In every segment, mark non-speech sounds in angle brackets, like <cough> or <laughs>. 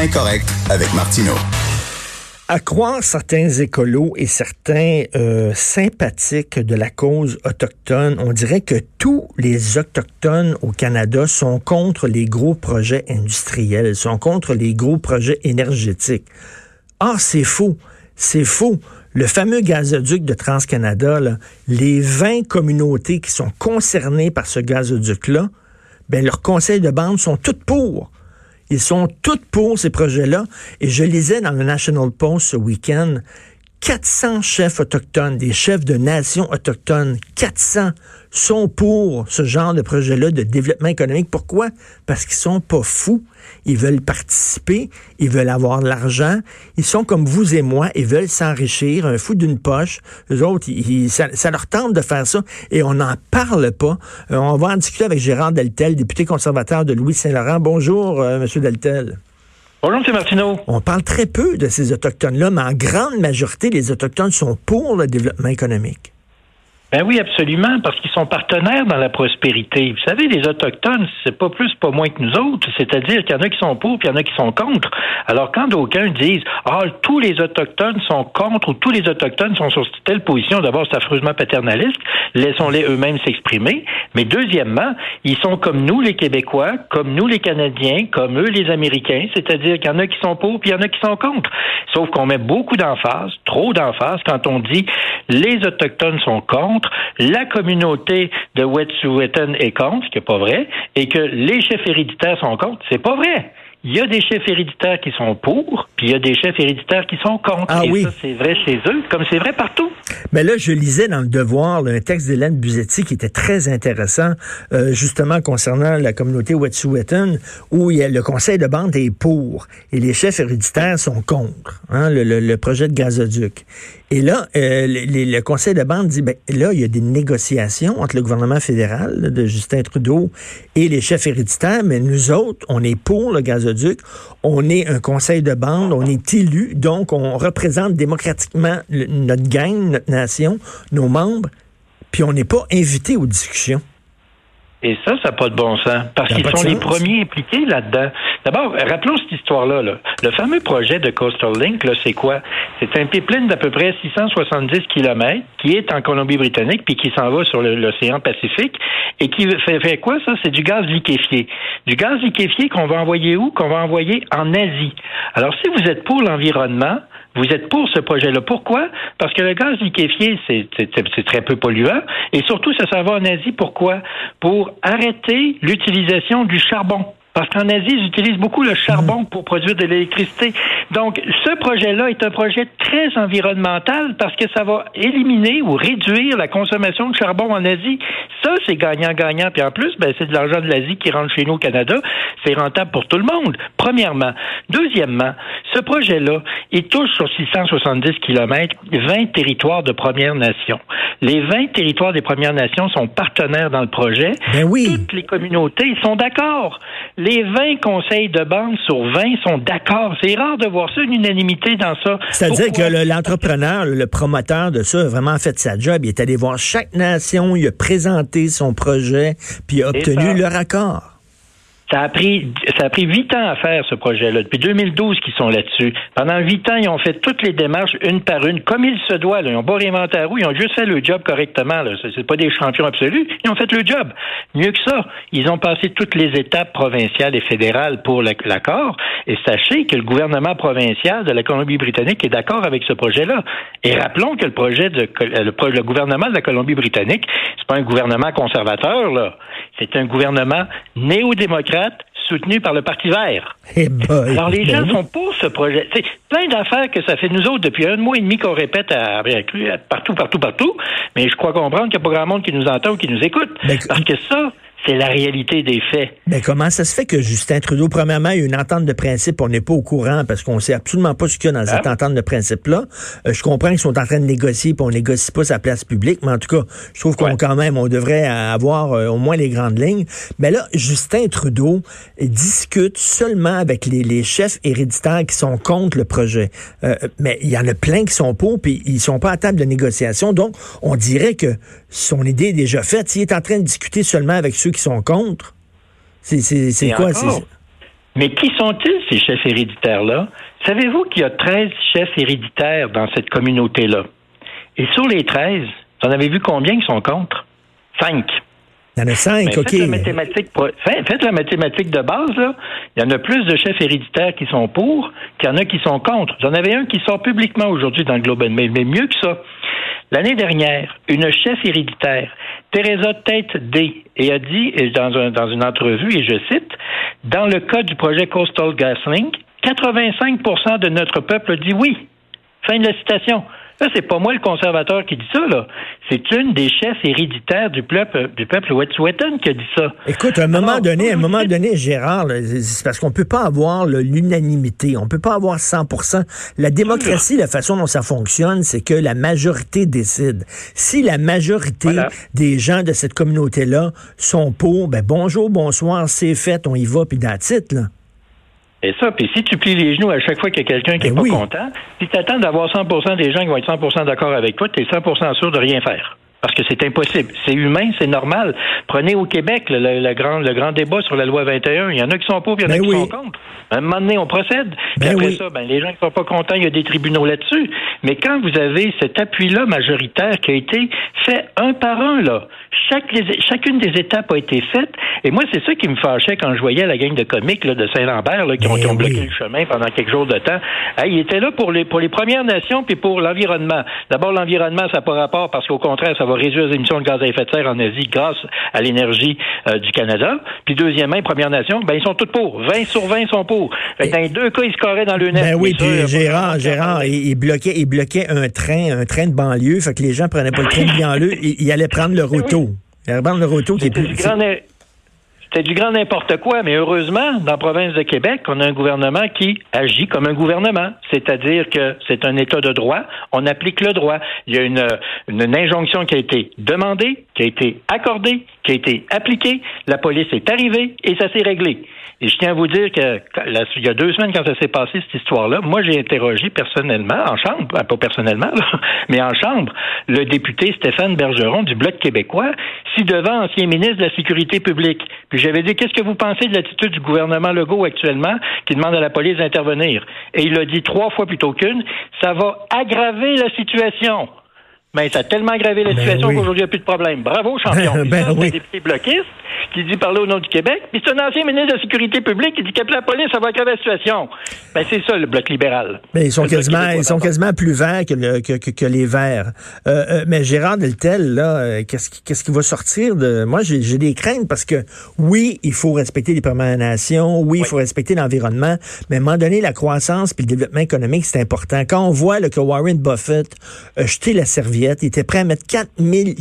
Point correct avec Martineau. À croire certains écolos et certains euh, sympathiques de la cause autochtone, on dirait que tous les autochtones au Canada sont contre les gros projets industriels, sont contre les gros projets énergétiques. Ah, c'est faux. C'est faux. Le fameux gazoduc de TransCanada, là, les 20 communautés qui sont concernées par ce gazoduc-là, ben, leurs conseils de bande sont toutes pour. Ils sont tous pour ces projets-là. Et je lisais dans le National Post ce week-end 400 chefs autochtones, des chefs de nations autochtones, 400 sont pour ce genre de projet-là de développement économique. Pourquoi? Parce qu'ils sont pas fous. Ils veulent participer, ils veulent avoir de l'argent. Ils sont comme vous et moi, ils veulent s'enrichir, un fou d'une poche. Les autres, ça, leur tente de faire ça et on n'en parle pas. Euh, on va en discuter avec Gérard Deltel, député conservateur de Louis-Saint-Laurent. Bonjour, euh, Monsieur Deltel. On parle très peu de ces Autochtones-là, mais en grande majorité, les Autochtones sont pour le développement économique. Ben oui, absolument, parce qu'ils sont partenaires dans la prospérité. Vous savez, les autochtones, c'est pas plus, pas moins que nous autres. C'est-à-dire qu'il y en a qui sont pour, puis il y en a qui sont contre. Alors, quand d'aucuns disent, ah, tous les autochtones sont contre ou tous les autochtones sont sur telle position, d'abord, c'est affreusement paternaliste. Laissons-les eux-mêmes s'exprimer. Mais deuxièmement, ils sont comme nous, les Québécois, comme nous, les Canadiens, comme eux, les Américains. C'est-à-dire qu'il y en a qui sont pour, puis il y en a qui sont contre. Sauf qu'on met beaucoup d'emphase, trop d'emphase, quand on dit les autochtones sont contre la communauté de Wet'suwet'en est contre, ce qui n'est pas vrai, et que les chefs héréditaires sont contre, c'est pas vrai. Il y a des chefs héréditaires qui sont pour, puis il y a des chefs héréditaires qui sont contre. Ah et oui. ça, c'est vrai chez eux, comme c'est vrai partout. Mais là, je lisais dans le Devoir un texte d'Hélène Buzetti qui était très intéressant, euh, justement concernant la communauté Wet'suwet'en, où il y a le conseil de bande est pour et les chefs héréditaires sont contre hein, le, le, le, projet de gazoduc. Et là, euh, le conseil de bande dit, ben là, il y a des négociations entre le gouvernement fédéral de Justin Trudeau et les chefs héréditaires, mais nous autres, on est pour le gazoduc, on est un conseil de bande, on est élu, donc on représente démocratiquement notre gang, notre nation, nos membres, puis on n'est pas invité aux discussions. Et ça, ça n'a pas de bon sens. Parce qu'ils sont les premiers impliqués là-dedans. D'abord, rappelons cette histoire-là. Là. Le fameux projet de Coastal Link, c'est quoi? C'est un pipeline d'à peu près 670 km qui est en Colombie-Britannique puis qui s'en va sur l'océan Pacifique et qui fait, fait quoi, ça? C'est du gaz liquéfié. Du gaz liquéfié qu'on va envoyer où? Qu'on va envoyer en Asie. Alors, si vous êtes pour l'environnement, vous êtes pour ce projet-là. Pourquoi? Parce que le gaz liquéfié, c'est très peu polluant. Et surtout, ça s'en en Asie. Pourquoi? Pour arrêter l'utilisation du charbon. Parce qu'en Asie, ils utilisent beaucoup le charbon pour produire de l'électricité. Donc, ce projet-là est un projet très environnemental parce que ça va éliminer ou réduire la consommation de charbon en Asie. Ça, c'est gagnant-gagnant. Puis en plus, ben, c'est de l'argent de l'Asie qui rentre chez nous au Canada. C'est rentable pour tout le monde, premièrement. Deuxièmement, ce projet-là, il touche sur 670 kilomètres 20 territoires de Premières Nations. Les 20 territoires des Premières Nations sont partenaires dans le projet. Ben oui. Toutes les communautés sont d'accord. Les 20 conseils de banque sur 20 sont d'accord. C'est rare de voir ça, une unanimité dans ça. C'est-à-dire que l'entrepreneur, le, le, promoteur de ça a vraiment fait sa job. Il est allé voir chaque nation, il a présenté son projet, puis il a obtenu leur accord. Ça a pris, ça a pris huit ans à faire ce projet-là. Depuis 2012 qu'ils sont là-dessus. Pendant huit ans, ils ont fait toutes les démarches une par une, comme il se doit. Là. Ils ont pas réinventé la roue, ils ont juste fait le job correctement. Là. C'est pas des champions absolus. Ils ont fait le job. Mieux que ça, ils ont passé toutes les étapes provinciales et fédérales pour l'accord. Et sachez que le gouvernement provincial de la Colombie-Britannique est d'accord avec ce projet-là. Et rappelons que le projet de le, le gouvernement de la Colombie-Britannique, c'est pas un gouvernement conservateur là. C'est un gouvernement néo-démocrate soutenu par le Parti vert. Hey boy, Alors, les ben gens sont pour ce projet. C'est plein d'affaires que ça fait nous autres depuis un mois et demi qu'on répète à, à, partout, partout, partout. Mais je crois comprendre qu'il n'y a pas grand monde qui nous entend ou qui nous écoute. Ben, Parce que ça, c'est la réalité des faits. Mais comment ça se fait que Justin Trudeau, premièrement, il y a une entente de principe, on n'est pas au courant parce qu'on sait absolument pas ce qu'il y a dans cette ah. entente de principe-là. Euh, je comprends qu'ils sont en train de négocier, puis on négocie pas sa place publique, mais en tout cas, je trouve qu'on quand même, on devrait avoir euh, au moins les grandes lignes. Mais là, Justin Trudeau discute seulement avec les, chefs héréditaires qui sont contre le projet. Euh, mais il y en a plein qui sont pour, puis ils sont pas à table de négociation. Donc, on dirait que son idée est déjà faite. S'il est en train de discuter seulement avec ceux qui sont contre, c'est quoi? Mais qui sont-ils, ces chefs héréditaires-là? Savez-vous qu'il y a 13 chefs héréditaires dans cette communauté-là? Et sur les 13, vous en avez vu combien qui sont contre? Cinq. Il y en a cinq, OK. Faites la, mathématique, faites la mathématique de base, là. Il y en a plus de chefs héréditaires qui sont pour qu'il y en a qui sont contre. Vous en avez un qui sort publiquement aujourd'hui dans le Globe and Mail, mais mieux que ça. L'année dernière, une chef héréditaire, Teresa Tate D, et a dit dans, une entrevue, et je cite, dans le cas du projet Coastal GasLink, 85% de notre peuple dit oui. Fin de la citation. Ça, c'est pas moi le conservateur qui dit ça, là. C'est une des chefs héréditaires du peuple, du peuple Wet'suwet'en qui a dit ça. Écoute, à un moment donné, à un moment donné, Gérard, c'est parce qu'on peut pas avoir l'unanimité. On peut pas avoir 100% La démocratie, la façon dont ça fonctionne, c'est que la majorité décide. Si la majorité des gens de cette communauté-là sont pour, ben bonjour, bonsoir, c'est fait, on y va, puis titre, là. Et ça, puis si tu plies les genoux à chaque fois qu'il y a quelqu'un qui n'est ben pas content, puis tu attends d'avoir 100% des gens qui vont être 100% d'accord avec toi, tu es 100% sûr de rien faire. Parce que c'est impossible. C'est humain, c'est normal. Prenez au Québec le, grand, le grand débat sur la loi 21. Il y en a qui sont pour, il y en a ben qui sont contre. À un moment donné, on procède. Puis ben après ça, ben, les gens qui sont pas contents, il y a des tribunaux là-dessus. Mais quand vous avez cet appui-là majoritaire qui a été fait un par un, là, chaque, chacune des étapes a été faite. Et moi, c'est ça qui me fâchait quand je voyais la gang de comiques là, de Saint-Lambert qui, ont, ben bloqué le chemin pendant quelques jours de temps. ils étaient là pour les, pour les Premières Nations puis pour l'environnement. D'abord, l'environnement, ça n'a pas rapport parce qu'au contraire, ça va réduire les émissions de gaz à effet de serre en Asie grâce à l'énergie euh, du Canada. Puis deuxièmement, Premières Nations, ben, ils sont tous pour. 20 sur 20 sont pour. dans les deux cas, ils se carraient dans le nez. Ben oui, puis Gérard, Gérard, il, bloquait, il bloquait un train, un train de banlieue. Fait que les gens prenaient pas le train de <laughs> banlieue, ils, allaient prendre le roto. Ils allaient prendre le roto qui est plus... C'était du grand n'importe quoi, mais heureusement, dans la province de Québec, on a un gouvernement qui agit comme un gouvernement, c'est-à-dire que c'est un État de droit, on applique le droit. Il y a une, une injonction qui a été demandée, qui a été accordée, qui a été appliquée, la police est arrivée et ça s'est réglé. Et je tiens à vous dire que il y a deux semaines, quand ça s'est passé, cette histoire-là, moi, j'ai interrogé personnellement, en chambre, ben, pas personnellement, <laughs> mais en chambre, le député Stéphane Bergeron du Bloc québécois, si devant ancien ministre de la Sécurité publique. J'avais dit, qu'est-ce que vous pensez de l'attitude du gouvernement Legault actuellement qui demande à la police d'intervenir? Et il a dit trois fois plutôt qu'une, ça va aggraver la situation. Mais ça a tellement aggravé la ben situation qu'aujourd'hui, il n'y a plus de problème. Bravo, champion. <laughs> ben, oui. député bloquiste qui dit parler au nom du Québec. Puis c'est un ancien ministre de la Sécurité publique qui dit qu'appeler la police, ça va aggraver la situation. Ben, c'est ça, le Bloc libéral. Mais ils sont quasiment, ils sont quasiment plus verts que, le, que, que, les verts. Euh, euh, mais Gérard Deltel, là, euh, qu'est-ce qui, qu'est-ce qui va sortir de... Moi, j'ai, des craintes parce que, oui, il faut respecter les Premières Nations, oui, il faut respecter l'environnement, mais à un moment donné, la croissance puis le développement économique, c'est important. Quand on voit là, que Warren Buffett a jeté la serviette, il était prêt à mettre 4,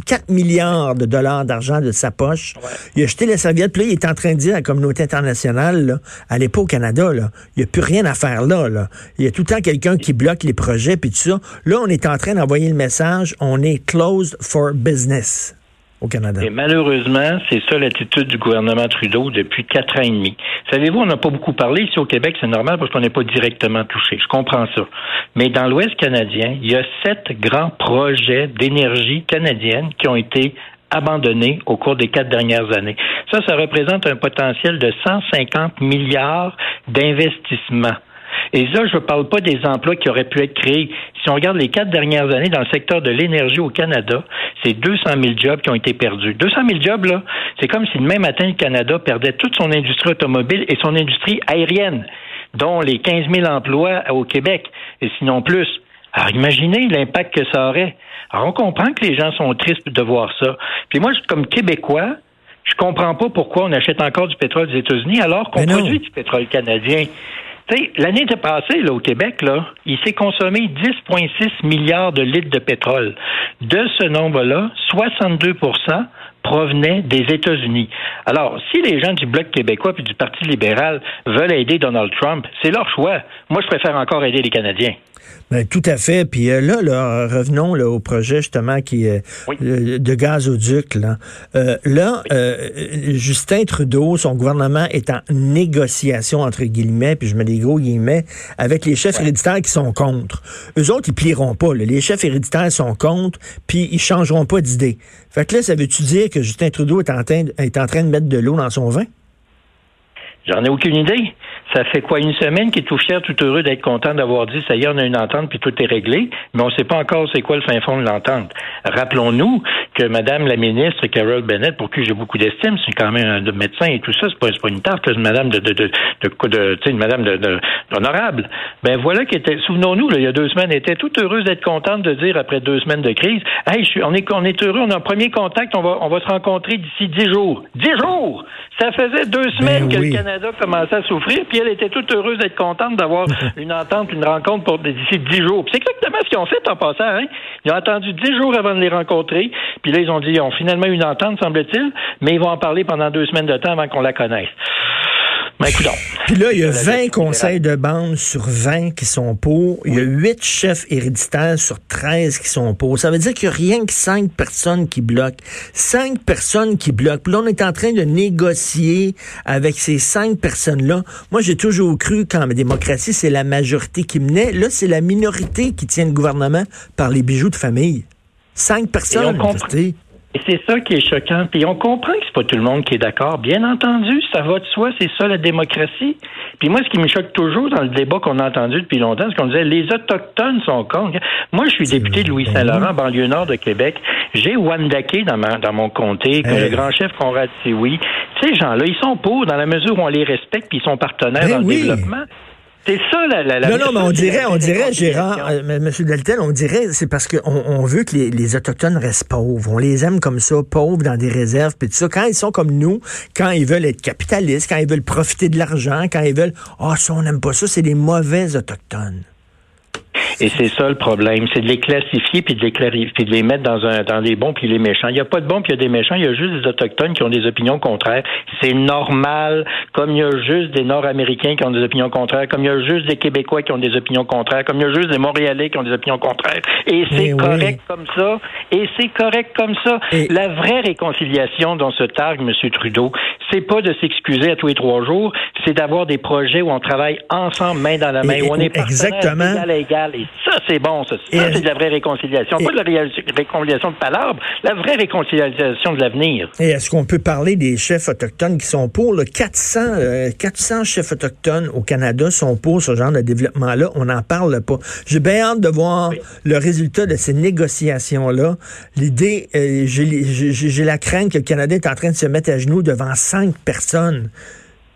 4 milliards de dollars d'argent de sa poche, il a jeté la serviette, puis là, il est en train de dire à la communauté internationale, là, allez pas au Canada. Il n'y a plus rien à faire là, là. Il y a tout le temps quelqu'un qui bloque les projets, puis tout ça. Là, on est en train d'envoyer le message, on est closed for business. Au Canada. Et malheureusement, c'est ça l'attitude du gouvernement Trudeau depuis quatre ans et demi. Savez-vous, on n'a pas beaucoup parlé ici au Québec, c'est normal parce qu'on n'est pas directement touché. Je comprends ça. Mais dans l'Ouest canadien, il y a sept grands projets d'énergie canadienne qui ont été abandonnés au cours des quatre dernières années. Ça, ça représente un potentiel de 150 milliards d'investissements. Et là, je ne parle pas des emplois qui auraient pu être créés. Si on regarde les quatre dernières années dans le secteur de l'énergie au Canada, c'est 200 000 jobs qui ont été perdus. 200 000 jobs, là, c'est comme si demain matin, le Canada perdait toute son industrie automobile et son industrie aérienne, dont les 15 000 emplois au Québec, et sinon plus. Alors, imaginez l'impact que ça aurait. Alors, on comprend que les gens sont tristes de voir ça. Puis moi, comme Québécois, je comprends pas pourquoi on achète encore du pétrole des États-Unis alors qu'on produit du pétrole canadien. L'année passée, là, au Québec, là, il s'est consommé 10,6 milliards de litres de pétrole. De ce nombre-là, 62% provenait des États-Unis. Alors, si les gens du Bloc québécois puis du Parti libéral veulent aider Donald Trump, c'est leur choix. Moi, je préfère encore aider les Canadiens. Ben, tout à fait. Puis euh, là, là, revenons là, au projet justement qui est euh, de gazoduc. Là, euh, là Justin Trudeau, son gouvernement est en négociation entre guillemets, puis je mets des gros guillemets, avec les chefs héréditaires qui sont contre. Eux autres, ils plieront pas. Les chefs héréditaires sont contre, puis ils changeront pas d'idée. Fait que là, ça veut-tu dire que Justin Trudeau est en train, est en train de mettre de l'eau dans son vin? J'en ai aucune idée. Ça fait quoi une semaine qu'il est tout fier, tout heureux d'être content d'avoir dit ça y est, on a une entente puis tout est réglé, mais on ne sait pas encore c'est quoi le fin fond de l'entente. Rappelons-nous que Madame la ministre Carol Bennett, pour qui j'ai beaucoup d'estime, c'est quand même un médecin et tout ça, c'est pas, pas une tarte, c'est une Madame de de de, de, une Madame de, honorable. Ben voilà qui était. Souvenons-nous, il y a deux semaines, elle était toute heureuse d'être contente de dire après deux semaines de crise, hey, je suis, on est on est heureux, on a un premier contact, on va on va se rencontrer d'ici dix jours. Dix jours. Ça faisait deux ben semaines que le Canada commençait à souffrir, puis elle était toute heureuse d'être contente d'avoir <laughs> une entente, une rencontre pour d'ici dix jours. c'est exactement ce qu'ils ont fait en passant. Hein? Ils ont attendu dix jours avant de les rencontrer, puis là, ils ont dit, ils ont finalement une entente, semble-t-il, mais ils vont en parler pendant deux semaines de temps avant qu'on la connaisse. Ben, Puis là, il y a 20 conseils de bande sur 20 qui sont pour. Il y a 8 chefs héréditaires sur 13 qui sont pour. Ça veut dire qu'il n'y a rien que 5 personnes qui bloquent. 5 personnes qui bloquent. Puis là, on est en train de négocier avec ces 5 personnes-là. Moi, j'ai toujours cru qu'en démocratie, c'est la majorité qui menait. Là, c'est la minorité qui tient le gouvernement par les bijoux de famille. 5 personnes. Et c'est ça qui est choquant. Puis on comprend que c'est pas tout le monde qui est d'accord. Bien entendu, ça va de soi, c'est ça la démocratie. Puis moi, ce qui me choque toujours dans le débat qu'on a entendu depuis longtemps, c'est qu'on disait les autochtones sont cons. Moi, je suis député de Louis-Saint-Laurent, banlieue nord de Québec. J'ai Wandake dans, dans mon comté, le grand chef Conrad Sioui. Ces gens-là, ils sont pour dans la mesure où on les respecte puis ils sont partenaires ben dans le développement. C'est ça la, la, Non, non, mais on dirait, on dirait, Gérard, euh, M. Deltel, on dirait, c'est parce qu'on on veut que les, les, Autochtones restent pauvres. On les aime comme ça, pauvres dans des réserves, puis tout ça. Quand ils sont comme nous, quand ils veulent être capitalistes, quand ils veulent profiter de l'argent, quand ils veulent, ah, oh, ça, on n'aime pas ça, c'est des mauvais Autochtones. Et c'est ça le problème, c'est de les classifier puis de les clarifier, puis de les mettre dans un dans les bons puis les méchants. Il n'y a pas de bons puis il y a des méchants, il y a juste des autochtones qui ont des opinions contraires. C'est normal, comme il y a juste des Nord-Américains qui ont des opinions contraires, comme il y a juste des Québécois qui ont des opinions contraires, comme il y a juste des Montréalais qui ont des opinions contraires. Et c'est correct comme ça. Et c'est correct comme ça. La vraie réconciliation dont se targue M. Trudeau, c'est pas de s'excuser à tous les trois jours, c'est d'avoir des projets où on travaille ensemble, main dans la main, où on est exactement. à Et ça, c'est bon. Ça, c'est de la vraie réconciliation. Pas de la réconciliation de palabres, la vraie réconciliation de l'avenir. Et est-ce qu'on peut parler des chefs autochtones qui sont pour? Le 400, 400 chefs autochtones au Canada sont pour ce genre de développement-là? On n'en parle pas. J'ai bien hâte de voir le résultat de ces négociations-là. L'idée, euh, j'ai la crainte que le Canada est en train de se mettre à genoux devant cinq personnes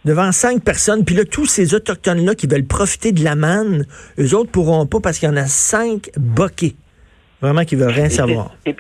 devant cinq personnes. Puis là, tous ces Autochtones-là qui veulent profiter de la manne, eux autres pourront pas parce qu'il y en a cinq boqués. Vraiment qui veulent rien savoir. Et,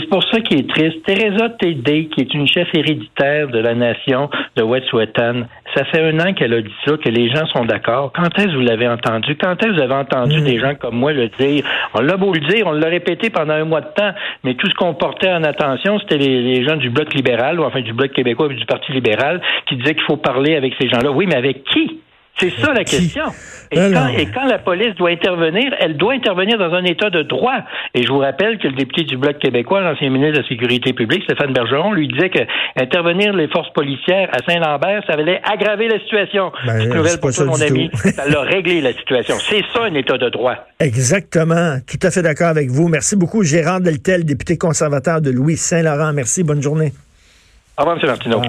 c'est pour ça qu'il est triste. Teresa Tédé, qui est une chef héréditaire de la nation de Wet'suwet'en, ça fait un an qu'elle a dit ça, que les gens sont d'accord. Quand est-ce que vous l'avez entendu? Quand est-ce que vous avez entendu mm. des gens comme moi le dire? On l'a beau le dire, on l'a répété pendant un mois de temps, mais tout ce qu'on portait en attention, c'était les, gens du Bloc libéral, ou enfin du Bloc québécois ou du Parti libéral, qui disaient qu'il faut parler avec ces gens-là. Oui, mais avec qui? C'est ça la question. Et quand, la police doit intervenir, elle doit intervenir dans un état de droit. Et je vous rappelle que le député du Bloc québécois, l'ancien ministre de la Sécurité publique, Stéphane Bergeron, lui disait que intervenir les forces policières à Saint-Lambert, ça allait aggraver la situation. Ben, je pour ça, mon ami. ça l'a réglé la situation. C'est ça un état de droit. Exactement. Tout à fait d'accord avec vous. Merci beaucoup, Gérard Deltel, député conservateur de Louis Saint-Laurent. Merci. Bonne journée. Au revoir, M. Martineau.